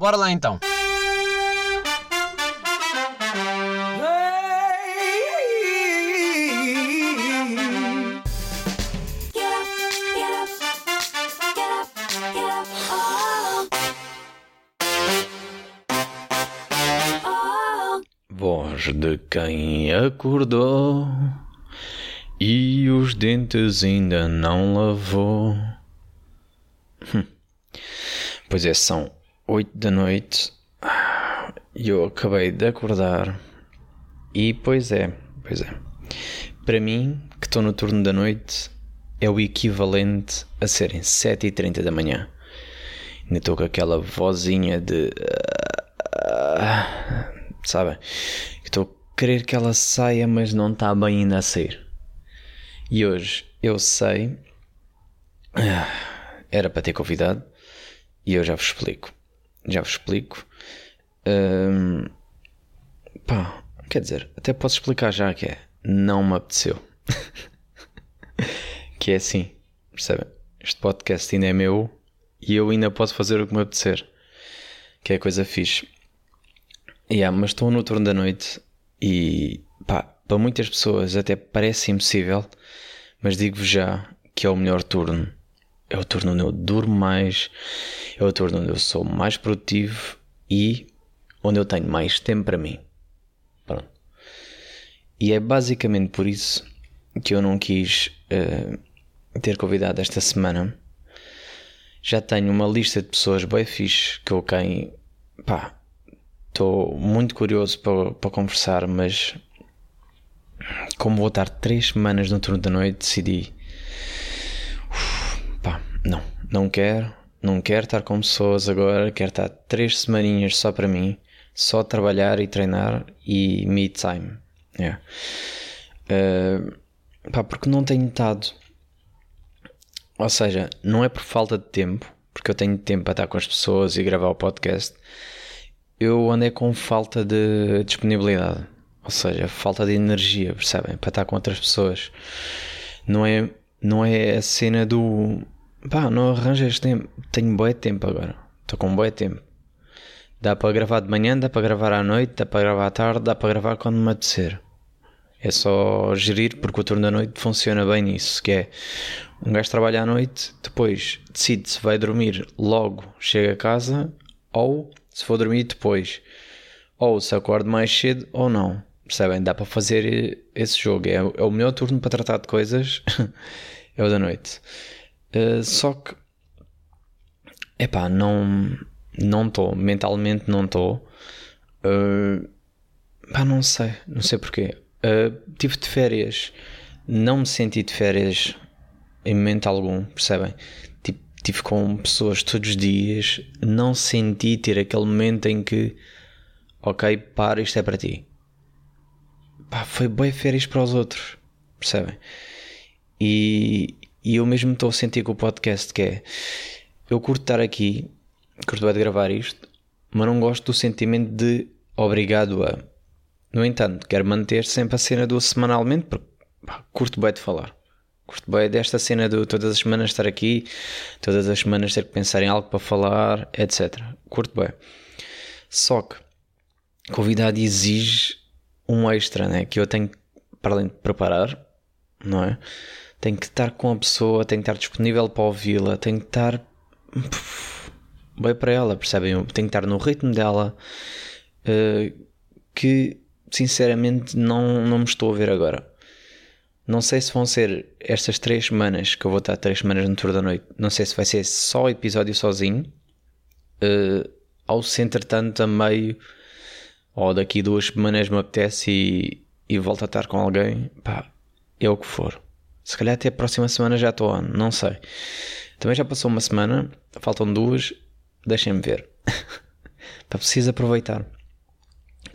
Bora lá então. Voz de quem acordou e os dentes ainda não lavou. Hum. Pois é, são oito da noite e eu acabei de acordar. E pois é, pois é. Para mim, que estou no turno da noite, é o equivalente a serem sete e trinta da manhã. Ainda estou com aquela vozinha de. sabem? Estou a querer que ela saia, mas não está bem ainda a sair. E hoje eu sei. Era para ter convidado. E eu já vos explico. Já vos explico. Hum, pá, quer dizer, até posso explicar já que é. Não me apeteceu. que é assim, percebem? Este podcast ainda é meu e eu ainda posso fazer o que me apetecer. Que é coisa fixe. Yeah, mas estou no turno da noite e pá, para muitas pessoas até parece impossível, mas digo-vos já que é o melhor turno. É o turno onde eu durmo mais, é o turno onde eu sou mais produtivo e onde eu tenho mais tempo para mim. Pronto. E é basicamente por isso que eu não quis eh, ter convidado esta semana. Já tenho uma lista de pessoas bem fixe que eu quem pá, estou muito curioso para, para conversar, mas como vou estar três semanas no turno da noite, decidi "Uf, pá, não, não quero, não quero estar com pessoas agora, quero estar três semaninhas só para mim, só trabalhar e treinar e me time. Yeah. Uh, pá, porque não tenho estado. Ou seja, não é por falta de tempo, porque eu tenho tempo para estar com as pessoas e gravar o podcast. Eu andei com falta de disponibilidade, ou seja, falta de energia, percebem? Para estar com outras pessoas. Não é, não é a cena do pá, não arranjas tempo. Tenho bué tempo agora, estou com bué tempo. Dá para gravar de manhã, dá para gravar à noite, dá para gravar à tarde, dá para gravar quando me apetecer. É só gerir, porque o turno da noite funciona bem nisso, que é um gajo trabalha à noite, depois decide se vai dormir logo, chega a casa, ou se for dormir depois, ou se acorde mais cedo ou não. Percebem? Dá para fazer esse jogo. É, é o melhor turno para tratar de coisas, é o da noite. Uh, só que, epá, não não estou, mentalmente não estou. Uh, pá, não sei, não sei porquê. Uh, tive de férias, não me senti de férias em momento algum, percebem? Tipo, tive com pessoas todos os dias, não senti ter aquele momento em que, ok, para, isto é para ti. Pá, foi bem férias para os outros, percebem? E, e eu mesmo estou a sentir com o podcast que é, eu curto estar aqui, curto bem de gravar isto, mas não gosto do sentimento de obrigado a. No entanto, quero manter sempre a cena do semanalmente, porque pá, curto bem de falar. Curto bem desta cena de todas as semanas estar aqui, todas as semanas ter que pensar em algo para falar, etc. Curto bem. Só que convidado exige um extra, né? Que eu tenho, para além de preparar, não é? Tenho que estar com a pessoa, tenho que estar disponível para ouvi-la, tenho que estar bem para ela, percebem? Tenho que estar no ritmo dela uh, que sinceramente não, não me estou a ver agora. Não sei se vão ser estas três semanas que eu vou estar três semanas no turno da noite. Não sei se vai ser só episódio sozinho. Uh, ou se entretanto a meio ou daqui duas semanas me apetece e, e volto a estar com alguém. Pá, é o que for. Se calhar até a próxima semana já estou on, não sei. Também já passou uma semana, faltam duas, deixem-me ver. Pá, preciso aproveitar.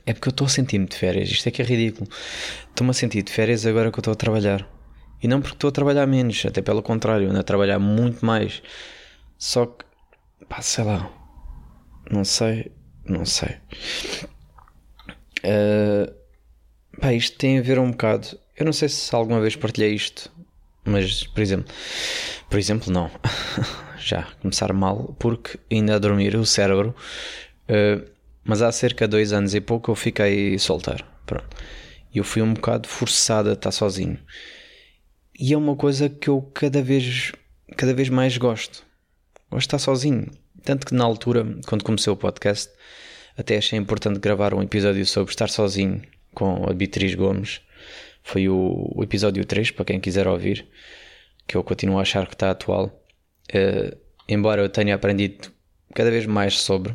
É porque eu estou a sentir-me de férias, isto é que é ridículo. Estou-me a sentir de férias agora que eu estou a trabalhar. E não porque estou a trabalhar menos, até pelo contrário, ando a trabalhar muito mais. Só que, pá, sei lá. Não sei, não sei. Uh, pá, isto tem a ver um bocado. Eu não sei se alguma vez partilhei isto, mas, por exemplo, por exemplo, não. Já começar mal, porque ainda a dormir o cérebro Uh, mas há cerca de dois anos e pouco eu fiquei solteiro. Pronto. E eu fui um bocado forçado a estar sozinho. E é uma coisa que eu cada vez, cada vez mais gosto. Gosto de estar sozinho. Tanto que na altura, quando comecei o podcast, até achei importante gravar um episódio sobre estar sozinho com a Beatriz Gomes. Foi o, o episódio 3, para quem quiser ouvir, que eu continuo a achar que está atual. Uh, embora eu tenha aprendido cada vez mais sobre.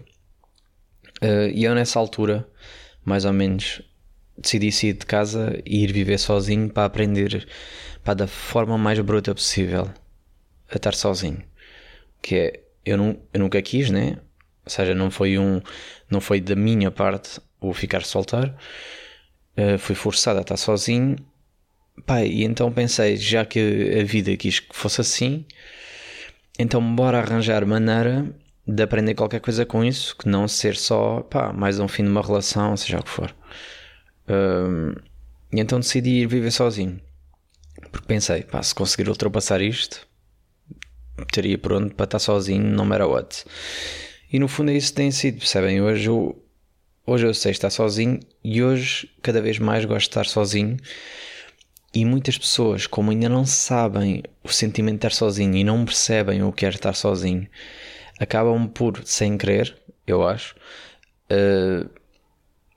Uh, e eu nessa altura, mais ou menos, decidi sair de casa e ir viver sozinho para aprender para da forma mais bruta possível a estar sozinho. Que é, eu, eu nunca quis, né? Ou seja, não foi um, não foi da minha parte o ficar solteiro. Uh, fui forçado a estar sozinho. Pai, e então pensei, já que a vida quis que fosse assim, então bora arranjar maneira de aprender qualquer coisa com isso, que não ser só pá, mais um fim de uma relação, seja o que for. Um, e então decidi ir viver sozinho. Porque pensei, pá, se conseguir ultrapassar isto, teria pronto para estar sozinho, no matter what. E no fundo é isso que tem sido, percebem? Hoje eu, hoje eu sei estar sozinho e hoje cada vez mais gosto de estar sozinho. E muitas pessoas, como ainda não sabem o sentimento de estar sozinho e não percebem o que é estar sozinho, acabam por, sem querer, eu acho, uh,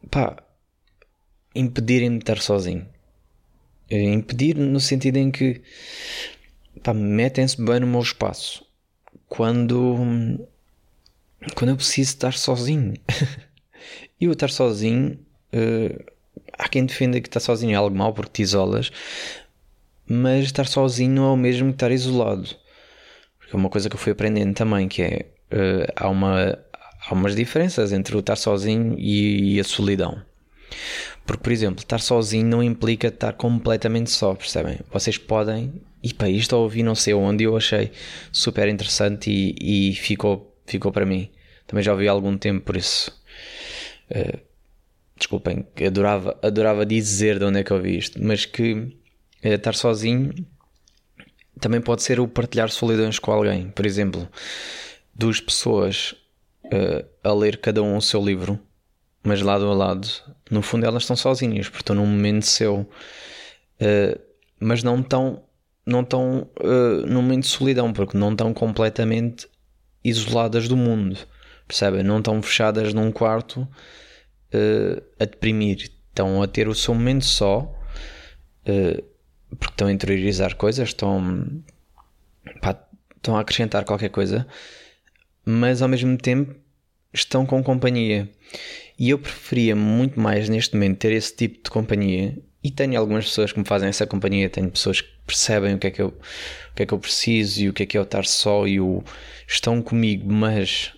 pá, impedirem-me de estar sozinho. Uh, impedir no sentido em que pá, metem-se bem no meu espaço quando, quando eu preciso estar sozinho. e o estar sozinho, uh, há quem defenda que estar sozinho é algo mau porque te isolas, mas estar sozinho não é o mesmo que estar isolado. Porque é uma coisa que eu fui aprendendo também, que é uh, há, uma, há umas diferenças entre o estar sozinho e, e a solidão. Porque, por exemplo, estar sozinho não implica estar completamente só, percebem? Vocês podem, e para isto ouvi não sei onde, eu achei super interessante e, e ficou, ficou para mim. Também já ouvi há algum tempo, por isso. Uh, desculpem, adorava, adorava dizer de onde é que eu ouvi isto, mas que uh, estar sozinho também pode ser o partilhar solidões com alguém. Por exemplo, duas pessoas uh, a ler cada um o seu livro, mas lado a lado, no fundo elas estão sozinhas, porque estão num momento seu, mas não estão, não estão num momento de solidão, porque não estão completamente isoladas do mundo, percebem? Não estão fechadas num quarto uh, a deprimir, estão a ter o seu momento só, porque estão a interiorizar coisas, estão, pá, estão a acrescentar qualquer coisa mas ao mesmo tempo estão com companhia. E eu preferia muito mais neste momento ter esse tipo de companhia. E tenho algumas pessoas que me fazem essa companhia, tenho pessoas que percebem o que é que eu, o que é que eu preciso e o que é que é eu estar só e o estão comigo, mas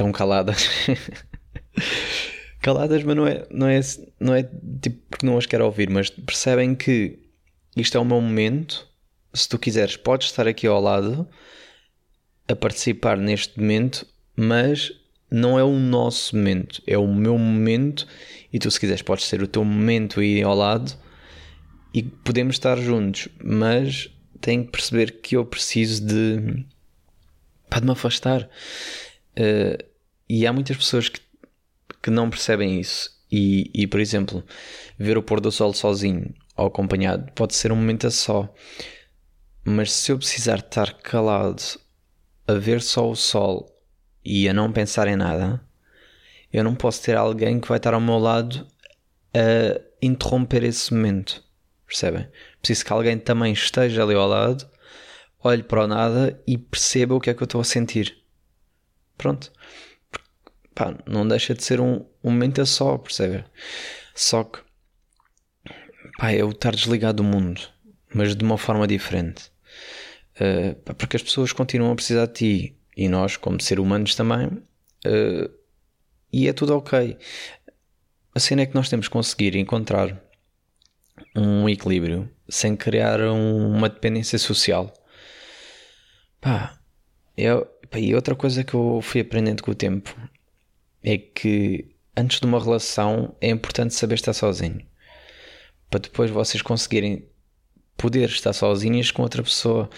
estão caladas. caladas, mas não é, não é, não é tipo porque não as quero ouvir, mas percebem que isto é o meu momento. Se tu quiseres, podes estar aqui ao lado a participar neste momento, mas não é o nosso momento, é o meu momento. E tu, se quiseres, podes ser o teu momento aí ao lado e podemos estar juntos, mas tenho que perceber que eu preciso de, para de me afastar. Uh, e há muitas pessoas que, que não percebem isso. E, e, por exemplo, ver o pôr do sol sozinho ou acompanhado pode ser um momento a só. Mas se eu precisar estar calado a ver só o sol e a não pensar em nada, eu não posso ter alguém que vai estar ao meu lado a interromper esse momento. Percebem? Preciso que alguém também esteja ali ao lado, olhe para o nada e perceba o que é que eu estou a sentir. Pronto. Pá, não deixa de ser um, um momento a só, percebe? Só que pá, é o estar desligado do mundo, mas de uma forma diferente. Uh, porque as pessoas continuam a precisar de ti e nós, como seres humanos, também. Uh, e é tudo ok. A cena é que nós temos que conseguir encontrar um equilíbrio sem criar um, uma dependência social. Pá, eu, pá, e outra coisa que eu fui aprendendo com o tempo é que antes de uma relação é importante saber estar sozinho para depois vocês conseguirem poder estar sozinhas com outra pessoa,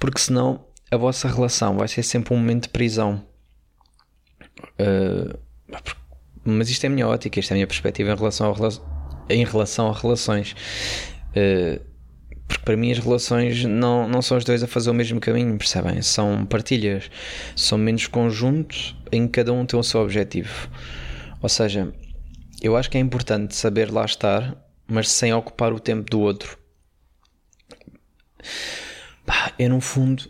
porque senão a vossa relação vai ser sempre um momento de prisão. Uh, mas isto é a minha ótica, isto é a minha perspectiva em relação, a, em relação a relações. Uh, porque para mim as relações não, não são os dois a fazer o mesmo caminho, percebem? São partilhas, são menos conjuntos em que cada um tem o seu objetivo. Ou seja, eu acho que é importante saber lá estar, mas sem ocupar o tempo do outro. é no fundo,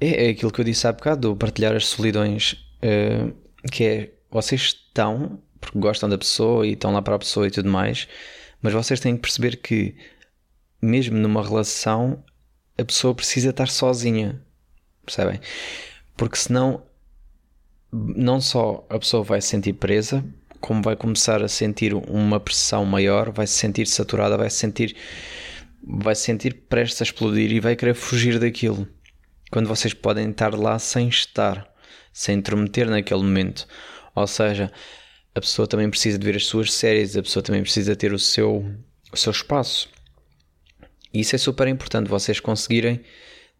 é, é aquilo que eu disse há bocado, partilhar as solidões, uh, que é vocês estão, porque gostam da pessoa e estão lá para a pessoa e tudo mais, mas vocês têm que perceber que mesmo numa relação, a pessoa precisa estar sozinha. Percebem? Porque senão, não só a pessoa vai se sentir presa, como vai começar a sentir uma pressão maior, vai se sentir saturada, vai se sentir, vai se sentir prestes a explodir e vai querer fugir daquilo. Quando vocês podem estar lá sem estar, sem intrometer naquele momento. Ou seja, a pessoa também precisa de ver as suas séries, a pessoa também precisa ter o seu, o seu espaço. E isso é super importante, vocês conseguirem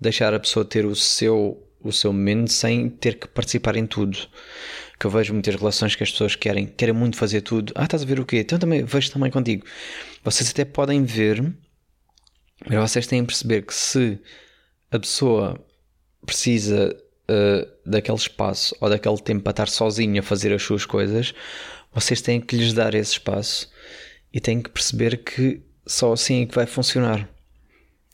deixar a pessoa ter o seu, o seu momento sem ter que participar em tudo. Que eu vejo muitas relações que as pessoas querem, querem muito fazer tudo. Ah, estás a ver o quê? Então também vejo também contigo. Vocês até podem ver, mas vocês têm que perceber que se a pessoa precisa uh, daquele espaço ou daquele tempo para estar sozinha a fazer as suas coisas, vocês têm que lhes dar esse espaço e têm que perceber que só assim é que vai funcionar.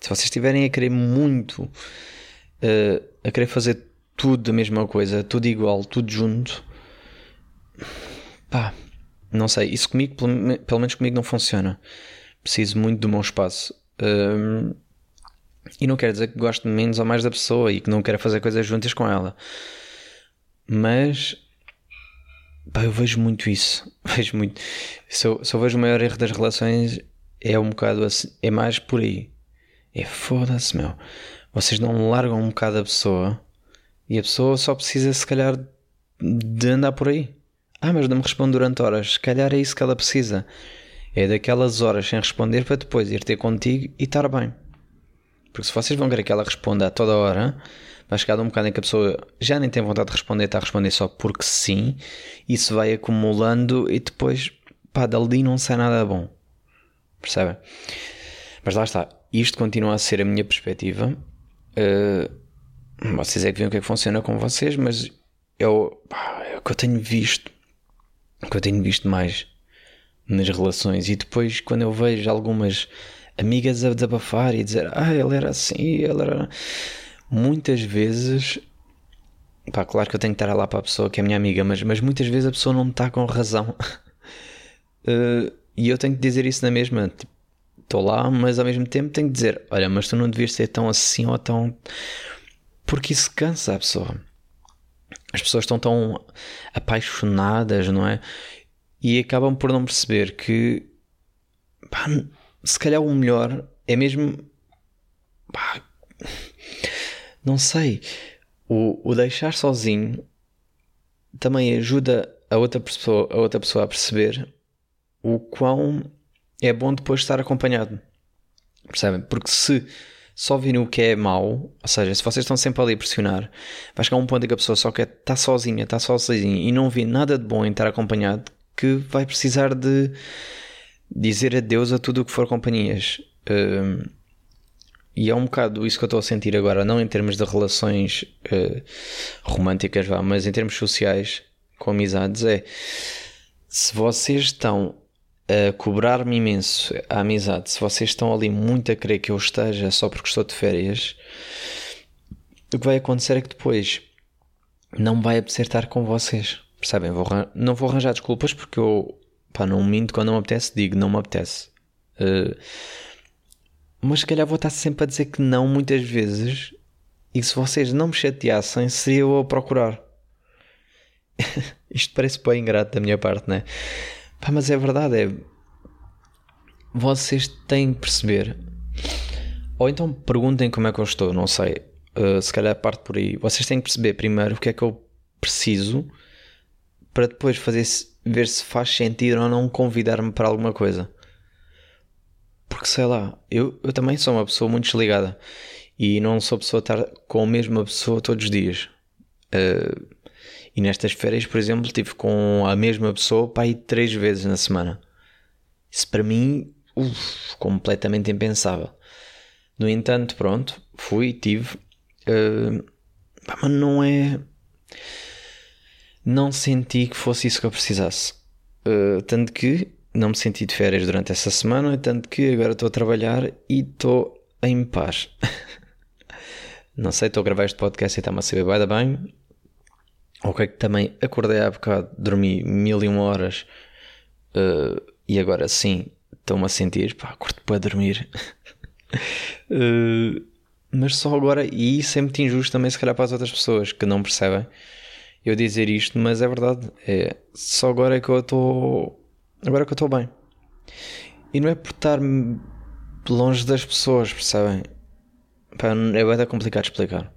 Se vocês estiverem a querer muito, uh, a querer fazer tudo a mesma coisa, tudo igual, tudo junto, pá, não sei. Isso comigo, pelo, pelo menos comigo, não funciona. Preciso muito do meu espaço. Um, e não quer dizer que gosto menos ou mais da pessoa e que não quero fazer coisas juntas com ela. Mas pá, eu vejo muito isso. Vejo muito. Se eu, se eu vejo o maior erro das relações é um bocado assim, é mais por aí. É foda-se, meu. Vocês não largam um bocado a pessoa e a pessoa só precisa, se calhar, de andar por aí. Ah, mas não me responde durante horas. Se calhar é isso que ela precisa. É daquelas horas sem responder para depois ir ter contigo e estar bem. Porque se vocês vão querer que ela responda a toda hora, vai chegar um bocado em que a pessoa já nem tem vontade de responder, está a responder só porque sim. Isso vai acumulando e depois, pá, dali não sai nada bom. Percebem? Mas lá está isto continua a ser a minha perspectiva. Uh, vocês é que veem o que é que funciona com vocês, mas eu, é o que eu tenho visto, o que eu tenho visto mais nas relações. E depois, quando eu vejo algumas amigas a desabafar e dizer, ah, ele era assim, ele era. Muitas vezes, pá, claro que eu tenho que estar lá para a pessoa que é minha amiga, mas, mas muitas vezes a pessoa não está com razão. uh, e eu tenho que dizer isso na mesma. Tipo, estou lá, mas ao mesmo tempo tenho que dizer: olha, mas tu não devias ser tão assim ou tão. Porque isso cansa a pessoa. As pessoas estão tão apaixonadas, não é? E acabam por não perceber que pá, se calhar o melhor é mesmo. Pá, não sei. O, o deixar sozinho também ajuda a outra pessoa, a outra pessoa a perceber o quão é bom depois estar acompanhado. Percebem? Porque se só virem o que é mau, ou seja, se vocês estão sempre ali a pressionar, vai chegar um ponto em que a pessoa só quer estar sozinha, estar sozinha e não vê nada de bom em estar acompanhado, que vai precisar de dizer adeus a tudo o que for companhias. Um, e é um bocado isso que eu estou a sentir agora, não em termos de relações uh, românticas, vá, mas em termos sociais, com amizades, é se vocês estão a cobrar-me imenso a amizade, se vocês estão ali muito a querer que eu esteja só porque estou de férias, o que vai acontecer é que depois não vai apetecer estar com vocês. Percebem? Vou, não vou arranjar desculpas porque eu pá, não minto quando não me apetece, digo não me apetece. Uh, mas se calhar vou estar sempre a dizer que não muitas vezes e se vocês não me chateassem, seria eu a procurar. Isto parece bem ingrato da minha parte, não é? Pá, mas é verdade, é. Vocês têm que perceber. Ou então perguntem como é que eu estou, não sei. Uh, se calhar parte por aí. Vocês têm que perceber primeiro o que é que eu preciso para depois fazer ver se faz sentido ou não convidar-me para alguma coisa. Porque sei lá, eu, eu também sou uma pessoa muito desligada e não sou pessoa a estar com a mesma pessoa todos os dias. Uh, E nestas férias, por exemplo, estive com a mesma pessoa para ir três vezes na semana. Isso para mim, uf, completamente impensável. No entanto, pronto, fui, tive. Uh, mas não é. Não senti que fosse isso que eu precisasse. Uh, tanto que não me senti de férias durante essa semana, tanto que agora estou a trabalhar e estou em paz. não sei, estou a gravar este podcast e está-me a saber bem. Ok, que também acordei há bocado, dormi mil e uma horas uh, e agora sim estou-me a sentir, pá, curto para dormir. uh, mas só agora, e isso é muito injusto também, se calhar, para as outras pessoas que não percebem eu dizer isto, mas é verdade. É só agora é que eu estou. Agora é que eu estou bem. E não é por estar longe das pessoas, percebem? Pá, é bem complicado explicar.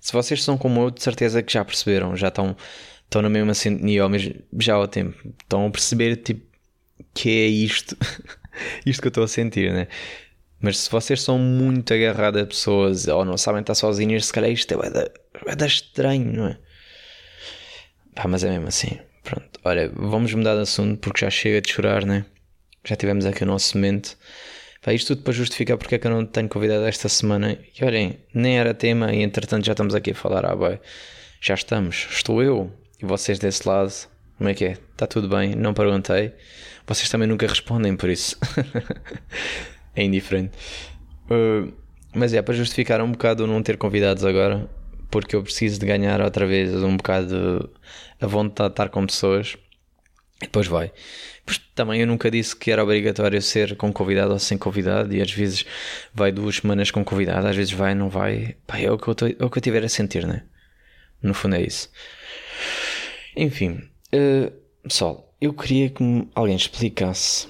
Se vocês são como eu, de certeza que já perceberam, já estão, estão na mesma sintonia, ou mesmo, já ao tempo, estão a perceber tipo que é isto, isto que eu estou a sentir, né? Mas se vocês são muito agarrados a pessoas ou não sabem estar sozinhos, se calhar isto é da, é da estranho, não é? Pá, mas é mesmo assim. Pronto, olha, vamos mudar de assunto porque já chega de chorar, né? Já tivemos aqui o nosso momento. Pá, isto tudo para justificar porque é que eu não tenho convidado esta semana. E olhem, nem era tema e entretanto já estamos aqui a falar. Ah, bem, já estamos. Estou eu e vocês desse lado. Como é que é? Está tudo bem? Não perguntei. Vocês também nunca respondem por isso. é indiferente. Uh, mas é para justificar um bocado não ter convidados agora. Porque eu preciso de ganhar outra vez um bocado a vontade de estar com pessoas. E depois vai. Pois também eu nunca disse que era obrigatório ser com convidado ou sem convidado, e às vezes vai duas semanas com convidado, às vezes vai, não vai. Pá, é o que eu, tô, é o que eu tiver a sentir, né? No fundo é isso. Enfim, uh, pessoal, eu queria que alguém explicasse.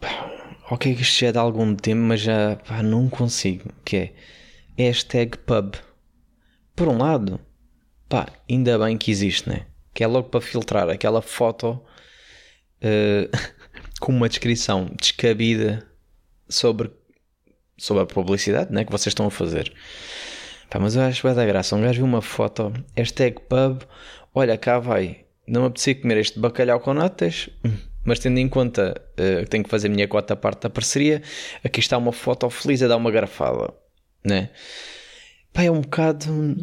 Pá, ok, isto já é de algum tempo, mas já pá, não consigo. Que é hashtag pub. Por um lado, pá, ainda bem que existe, né? Que é logo para filtrar aquela foto uh, com uma descrição descabida sobre, sobre a publicidade né, que vocês estão a fazer. Pá, mas eu acho que vai dar graça. Um gajo viu uma foto, hashtag pub, olha cá vai, não me apetecia comer este bacalhau com notas, mas tendo em conta uh, que tenho que fazer a minha cota parte da parceria, aqui está uma foto feliz a dar uma garrafada, né? Pá, é um bocado.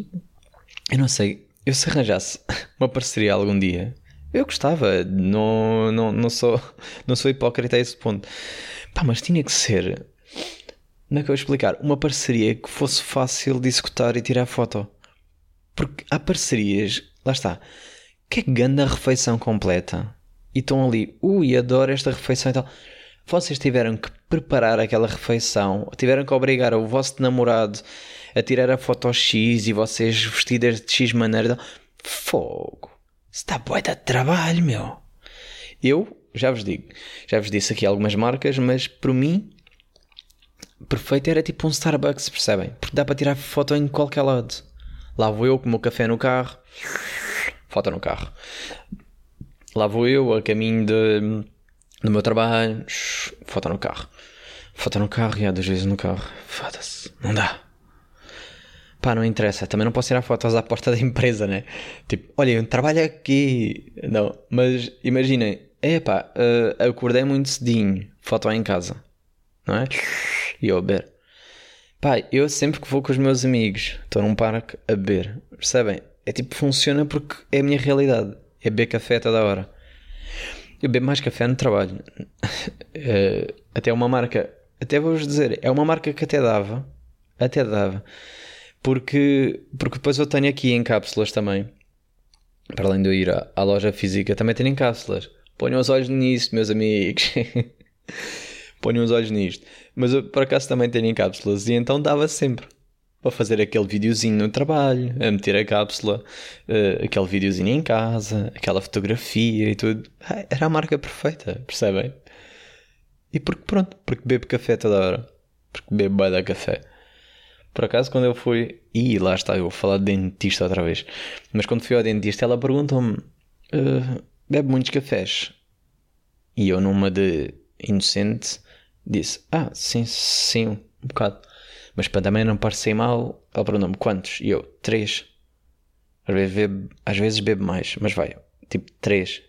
Eu não sei, eu se arranjasse uma parceria algum dia, eu gostava, não, não, não, sou, não sou hipócrita a esse ponto. Pá, mas tinha que ser, como é que eu vou explicar? Uma parceria que fosse fácil de executar e tirar foto. Porque há parcerias, lá está, que é ganda refeição completa. E estão ali, ui, adoro esta refeição e tal. Vocês tiveram que preparar aquela refeição, tiveram que obrigar o vosso namorado a tirar a foto X e vocês vestidas de X maneira. Fogo! Está boa de trabalho, meu! Eu, já vos digo, já vos disse aqui algumas marcas, mas por mim, perfeito era tipo um Starbucks, percebem? Porque dá para tirar foto em qualquer lado. Lá vou eu com o meu café no carro, foto no carro. Lá vou eu a caminho de, do meu trabalho, foto no carro. Foto no carro e há duas vezes no carro. Foda-se, não dá. Pá, não interessa. Também não posso tirar fotos à porta da empresa, né? Tipo, olha, eu trabalho aqui. Não, mas imaginem, é pá, uh, acordei muito cedinho. Foto em casa, não é? E eu a beber. Pá, eu sempre que vou com os meus amigos, estou num parque a beber. Percebem? É tipo, funciona porque é a minha realidade. É beber café toda hora. Eu bebo mais café no trabalho. uh, até uma marca, até vou-vos dizer, é uma marca que até dava. Até dava porque, porque depois eu tenho aqui em cápsulas também. Para além de eu ir à, à loja física, também tenho em cápsulas. Ponham os olhos nisso, meus amigos. Ponham os olhos nisto. Mas eu por acaso também tenho em cápsulas e então dava sempre para fazer aquele videozinho no trabalho, a meter a cápsula, uh, aquele videozinho em casa, aquela fotografia e tudo. Ah, era a marca perfeita, percebem? E porque pronto, porque bebo café toda hora. Porque bebo bem da café. Por acaso, quando eu fui. Ih, lá está, eu vou falar de dentista outra vez. Mas quando fui ao dentista, ela perguntou-me: uh, bebe muitos cafés? E eu, numa de inocente, disse: Ah, sim, sim, um bocado. Mas para também não parecer mal, ela perguntou-me: quantos? E eu: três. Às vezes bebo, às vezes bebo mais, mas vai, tipo 3.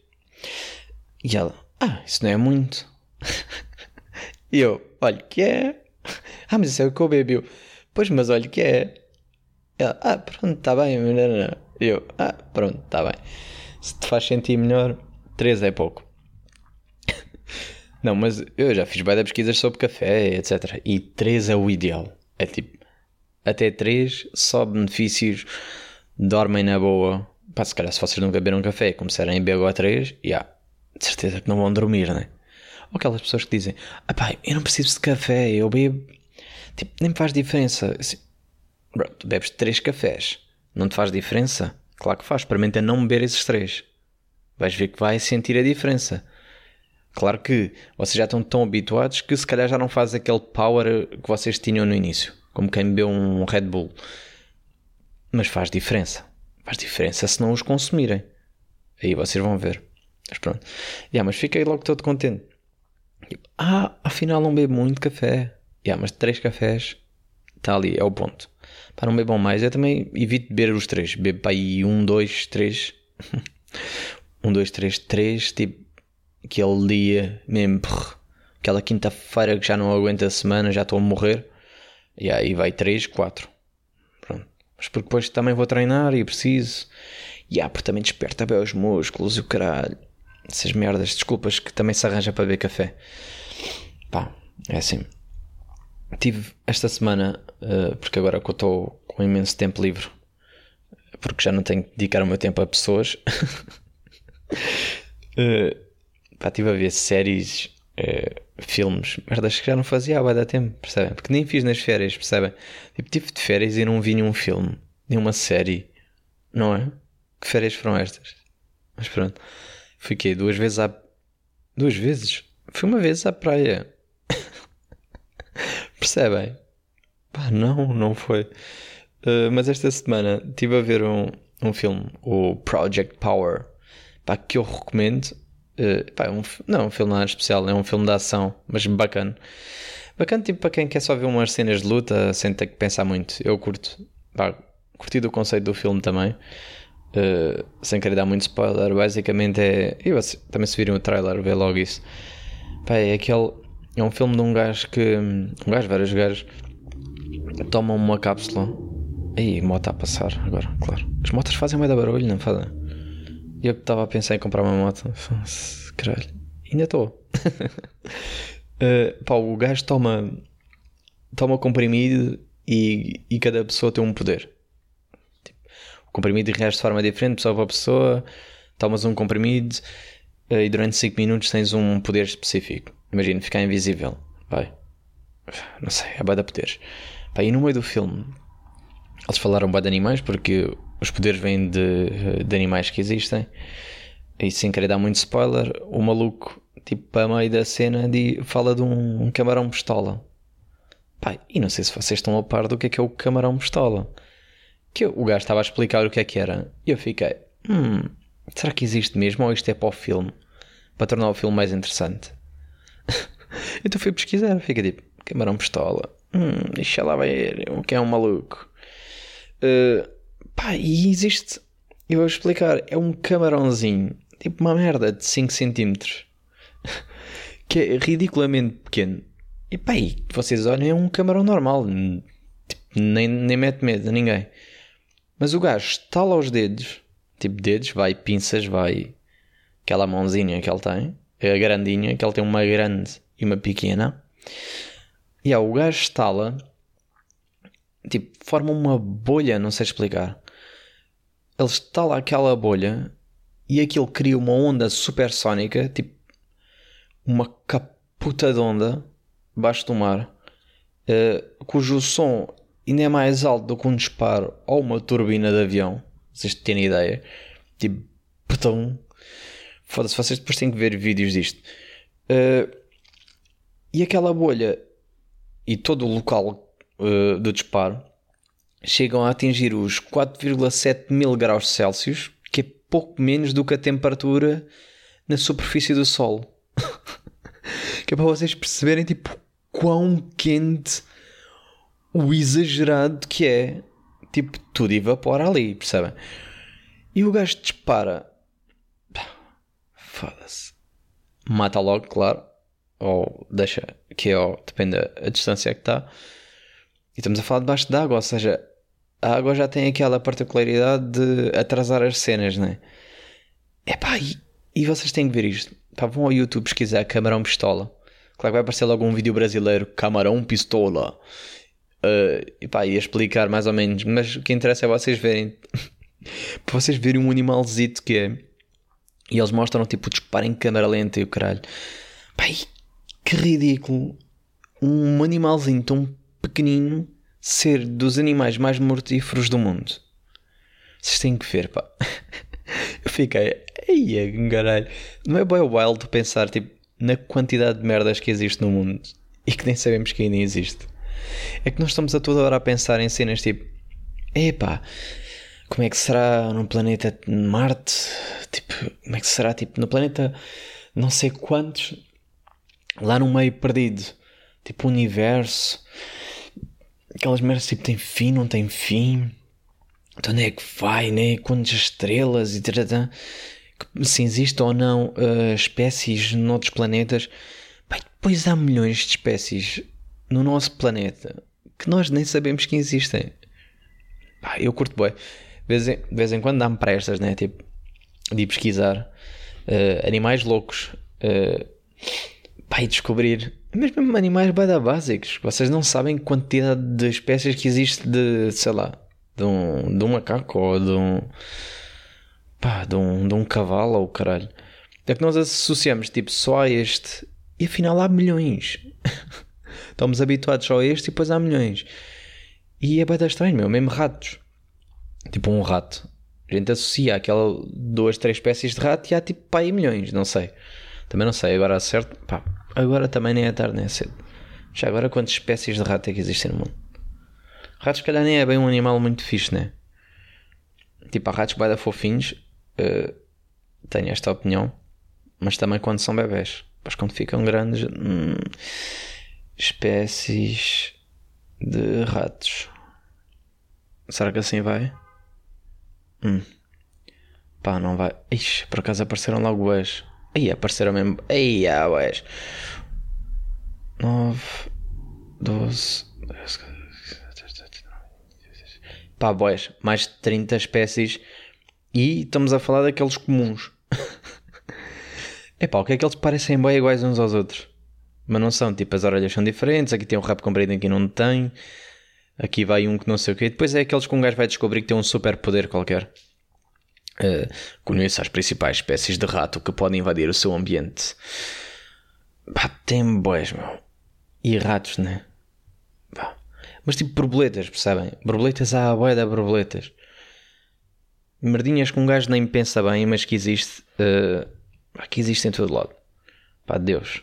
E ela, ah, isso não é muito. e eu, olha que é. Ah, mas isso é o que eu bebo. Pois, mas olha que é. Ela, ah, pronto, está bem. Eu, ah, pronto, está bem. Se te faz sentir melhor, 3 é pouco. não, mas eu já fiz várias pesquisas sobre café, etc. E 3 é o ideal. É tipo, até 3, só benefícios, dormem na boa. Pá, se calhar se vocês nunca beberam café e começarem a beber a 3, já, de certeza que não vão dormir, né? Ou aquelas pessoas que dizem, ah pá, eu não preciso de café, eu bebo, tipo, nem me faz diferença. Assim, bro, tu bebes 3 cafés, não te faz diferença? Claro que faz, experimenta não beber esses 3. Vais ver que vai sentir a diferença. Claro que vocês já estão tão habituados que se calhar já não faz aquele power que vocês tinham no início como quem bebeu um Red Bull. Mas faz diferença. Faz diferença se não os consumirem. Aí vocês vão ver. Mas pronto. Yeah, mas fiquei logo todo contente. Tipo, ah, afinal não bebo muito café. Yeah, mas três cafés está ali, é o ponto. Para não bebam mais, eu também evito beber os três. Bebo para aí um, dois, três. um, dois, três, três. Tipo, aquele dia mesmo. Aquela quinta-feira que já não aguento a semana, já estou a morrer. E aí vai 3, 4. Pronto. Mas porque depois também vou treinar e preciso. E ah, porque também desperta bem os músculos e o caralho. Essas merdas, desculpas que também se arranja para beber café. Pá, é assim. Tive esta semana, uh, porque agora que eu estou com imenso tempo livre, porque já não tenho que dedicar o meu tempo a pessoas. uh, pá, estive a ver séries uh, filmes, merdas que já não fazia há bastante tempo, percebem? Porque nem fiz nas férias, percebem? Tipo, tive de férias e não vi nenhum filme, nenhuma série, não é? Que férias foram estas? Mas pronto, fiquei duas vezes à. Duas vezes? Fui uma vez à praia. Percebem? Pá, não, não foi. Uh, mas esta semana estive a ver um, um filme, o Project Power, pá, que eu recomendo Uh, pá, é um, não, um filme nada especial, é um filme de ação, mas bacana. Bacana, tipo, para quem quer só ver umas cenas de luta sem ter que pensar muito. Eu curto, pá, curti do conceito do filme também. Uh, sem querer dar muito spoiler, basicamente é. Eu, também se virem o trailer, vê logo isso. Pá, é aquele. É um filme de um gajo que. Um gajo, vários gajos, tomam uma cápsula. Aí, moto a passar agora, claro. As motos fazem meio da barulho, não fazem? Eu estava a pensar em comprar uma moto. Caralho, ainda estou. uh, pá, o gajo toma, toma comprimido e, e cada pessoa tem um poder. Tipo, o comprimido reage de forma diferente, pessoa para pessoa. Tomas um comprimido uh, e durante 5 minutos tens um poder específico. Imagina, ficar invisível. Vai. Não sei, é bada poderes. Pá, e no meio do filme eles falaram de animais porque os poderes vêm de, de animais que existem. E sem querer dar muito spoiler, o maluco, tipo, para meio da cena, de, fala de um, um camarão pistola. Pai, e não sei se vocês estão a par do que é que é o camarão pistola. Que o gajo estava a explicar o que é que era. E eu fiquei, hum, será que existe mesmo ou isto é para o filme? Para tornar o filme mais interessante. então fui pesquisar, fica tipo, camarão pistola. Hum, deixa lá ver o que é um maluco. Uh, Pá, e existe. Eu vou explicar. É um camarãozinho. Tipo uma merda de 5 cm. que é ridiculamente pequeno. E pá, e vocês olhem, é um camarão normal. Tipo, nem, nem mete medo a ninguém. Mas o gajo estala os dedos. Tipo dedos, vai, pinças, vai. Aquela mãozinha que ele tem. A grandinha, que ele tem uma grande e uma pequena. E yeah, o gajo estala. Tipo, forma uma bolha, não sei explicar ele está lá aquela bolha e aquilo cria uma onda supersónica, tipo uma caputa de onda baixo do mar, uh, cujo som ainda é mais alto do que um disparo ou uma turbina de avião. Vocês têm ideia? Tipo, petão. Foda-se, vocês depois têm que ver vídeos disto. Uh, e aquela bolha e todo o local uh, do disparo chegam a atingir os 4,7 mil graus Celsius, que é pouco menos do que a temperatura na superfície do Sol. que é para vocês perceberem tipo quão quente o exagerado que é. Tipo, tudo evapora ali, percebem? E o gajo dispara. Foda-se. Mata logo, claro. Ou deixa, que é, depende da distância que está. E estamos a falar debaixo d'água, ou seja, a água já tem aquela particularidade de atrasar as cenas, não é? Epá, e, e vocês têm que ver isto. Pá, vão ao YouTube pesquisar Camarão Pistola. Claro que vai aparecer logo um vídeo brasileiro, Camarão Pistola. Uh, e pá, ia explicar mais ou menos, mas o que interessa é vocês verem. para vocês verem um animalzito que é. E eles mostram tipo disparar em câmera lenta e o caralho. Pá, que ridículo. Um animalzinho tão pequenino ser dos animais mais mortíferos do mundo. Vocês têm que ver, pá. Eu fiquei, ei, caralho. Não é bem wild pensar, tipo, na quantidade de merdas que existe no mundo e que nem sabemos que ainda existe. É que nós estamos a toda hora a pensar em cenas tipo, epá, como é que será no planeta Marte? Tipo, como é que será, tipo, no planeta não sei quantos, lá no meio perdido, tipo, universo aquelas merdas tipo tem fim, não tem fim. Então onde é que vai, né? Quantas estrelas e tata, se existe ou não uh, espécies noutros planetas. Pai, depois há milhões de espécies no nosso planeta que nós nem sabemos que existem. Pá, eu curto bem. De vez em, de vez em quando dá-me prestas, né? Tipo, de pesquisar uh, animais loucos. Uh, pá, e descobrir mesmo animais bada básicos. Vocês não sabem quantidade de espécies que existe de, sei lá, de um, de um macaco ou de um. pá, de um, de um cavalo ou caralho. É que nós associamos tipo só a este e afinal há milhões. Estamos habituados só a este e depois há milhões. E é bada estranho, meu. Mesmo ratos. Tipo um rato. A gente associa aquela duas, três espécies de rato e há tipo pá, aí milhões. Não sei. Também não sei. Agora certo. Pá, Agora também nem é tarde nem é cedo. Já agora quantas espécies de rato é que existem no mundo? Ratos, se calhar, nem é bem um animal muito fixe, né? Tipo, há ratos bem fofinhos. Uh, tenho esta opinião. Mas também quando são bebés. Depois quando ficam grandes. Hum, espécies de ratos. Será que assim vai? Hum. Pá, não vai. Ixi, por acaso apareceram logo as. Aí apareceram mesmo. Aí, ah, ués. 9, 12, Pá, boés, mais de 30 espécies. E estamos a falar daqueles comuns. É pá, o que é que eles parecem bem iguais uns aos outros? Mas não são, tipo, as orelhas são diferentes. Aqui tem um rabo comprido, aqui não tem. Aqui vai um que não sei o quê. Depois é aqueles que um gajo vai descobrir que tem um super poder qualquer. Uh, as principais espécies de rato que podem invadir o seu ambiente. Pá, tem boés, meu. E ratos, né? Pá. Mas tipo borboletas, percebem? Borboletas há a boia da borboletas. Merdinhas que um gajo nem pensa bem, mas que existe. Uh, que existe em todo lado. Pá, Deus.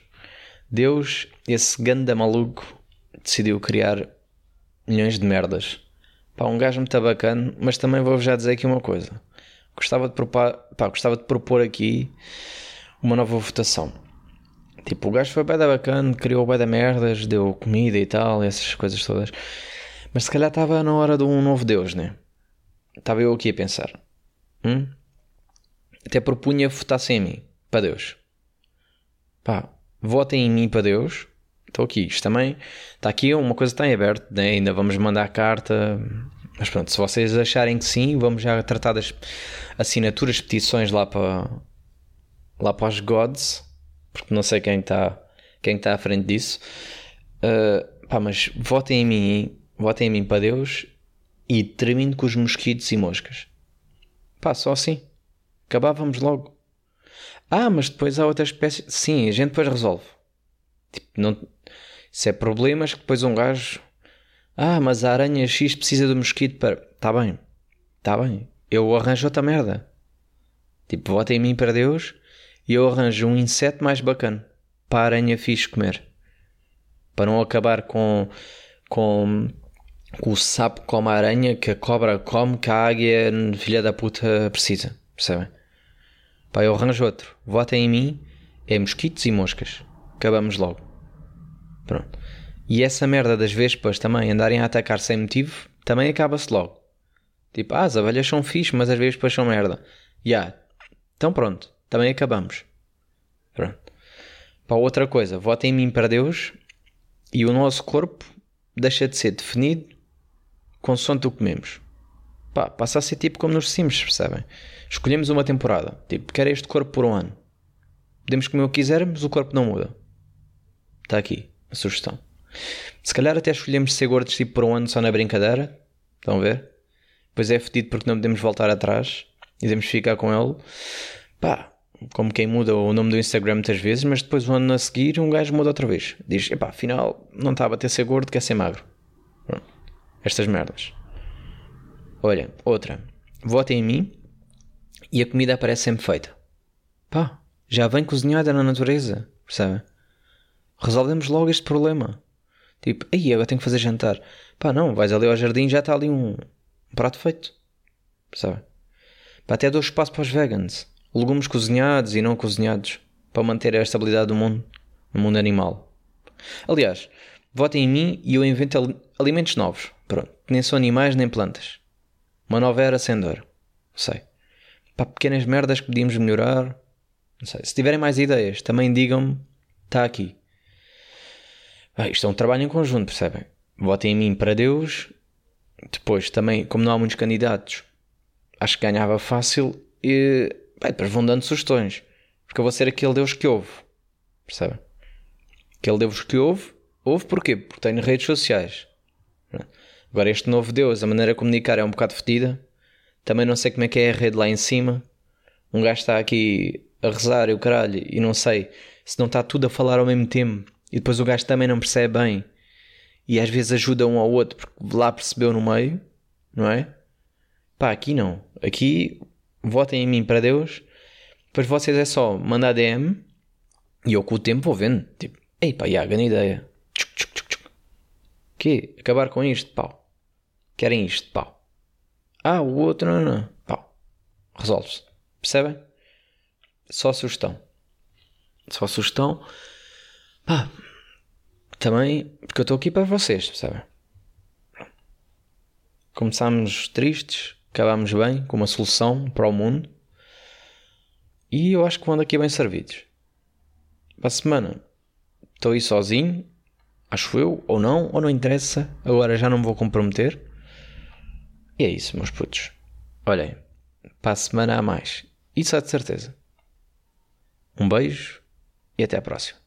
Deus, esse ganda maluco, decidiu criar milhões de merdas. Pá, um gajo muito bacana, mas também vou já dizer aqui uma coisa gostava de, propor, pá, gostava de propor aqui uma nova votação. Tipo, o gajo foi bem da bacana, criou bem da merdas, deu comida e tal, essas coisas todas. Mas se calhar estava na hora de um novo Deus, né? Estava eu aqui a pensar. Hum? Até propunha votassem em mim, para Deus. Pá, votem em mim para Deus. Estou aqui. Isto também está aqui, uma coisa está em aberto, né? ainda vamos mandar carta mas pronto, se vocês acharem que sim, vamos já tratar das assinaturas, petições lá para lá para os gods, porque não sei quem está quem está à frente disso. Uh, pá, mas votem em mim, votem em mim para Deus e termine com os mosquitos e moscas. Pá, só assim. Acabávamos logo. Ah, mas depois há outras espécies. Sim, a gente depois resolve. Tipo, não... Se é problemas que depois um gajo ah, mas a aranha X precisa do mosquito para. Tá bem, tá bem. Eu arranjo outra merda. Tipo, votem em mim para Deus e eu arranjo um inseto mais bacana para a aranha fixe comer. Para não acabar com, com, com o sapo como a aranha, que a cobra come, que a águia, filha da puta, precisa. Percebem? Pá, eu arranjo outro. Votem em mim, é mosquitos e moscas. Acabamos logo. Pronto. E essa merda das vespas também andarem a atacar sem motivo, também acaba-se logo. Tipo, ah, as abelhas são fixe, mas vezes depois são merda. Já. Yeah. Então pronto, também acabamos. Pronto. Para outra coisa, votem em mim para Deus e o nosso corpo deixa de ser definido consoante o que comemos. Pá, passa a ser tipo como nos Sims, percebem? Escolhemos uma temporada. Tipo, quero este corpo por um ano. Podemos comer o que quisermos, o corpo não muda. Está aqui sugestão. Se calhar até escolhemos ser gordos tipo por um ano só na brincadeira. Estão a ver? Depois é fedido porque não podemos voltar atrás e devemos ficar com ele. Pá, como quem muda o nome do Instagram muitas vezes, mas depois o ano a seguir um gajo muda outra vez. Diz, epá, afinal não está a bater ser gordo, quer ser magro. Pronto. Estas merdas. Olha, outra. Votem em mim e a comida aparece sempre feita. Pá, já vem cozinhada na natureza, percebe? Resolvemos logo este problema. Tipo, aí agora tenho que fazer jantar. Pá, não, vais ali ao jardim já está ali um, um prato feito. Percebe? Pá, até dou espaço para os vegans. Legumes cozinhados e não cozinhados. Para manter a estabilidade do mundo, no mundo animal. Aliás, votem em mim e eu invento alimentos novos. Pronto. Nem são animais nem plantas. Uma nova era sem dor. Sei. Para pequenas merdas que podíamos melhorar. Não sei. Se tiverem mais ideias, também digam-me. Está aqui. Ah, isto é um trabalho em conjunto, percebem? Votem em mim para Deus. Depois, também, como não há muitos candidatos, acho que ganhava fácil. E bem, depois vão dando sugestões. Porque eu vou ser aquele Deus que ouve. Percebem? Aquele Deus que ouve. Ouve porquê? Porque tenho redes sociais. Agora, este novo Deus, a maneira de comunicar é um bocado fedida. Também não sei como é que é a rede lá em cima. Um gajo está aqui a rezar e o caralho, e não sei se não está tudo a falar ao mesmo tempo. E depois o gajo também não percebe bem. E às vezes ajuda um ao outro porque lá percebeu no meio, não é? Pá, aqui não. Aqui votem em mim para Deus. Depois vocês é só mandar DM e eu com o tempo vou vendo. Tipo, ei pá, já, grande ideia. Tchuc, tchuc, tchuc, tchuc. Que? Acabar com isto, pau. Querem isto, pau. Ah, o outro, não, não. Pau. Resolve-se. Percebem? Só sugestão. Só sugestão. Pá. Também, porque eu estou aqui para vocês, percebem? Começámos tristes, acabámos bem, com uma solução para o mundo. E eu acho que vão daqui bem servidos. Para a semana, estou aí sozinho, acho eu, ou não, ou não interessa. Agora já não me vou comprometer. E é isso, meus putos. Olhem, para a semana há mais. Isso há de certeza. Um beijo e até a próxima.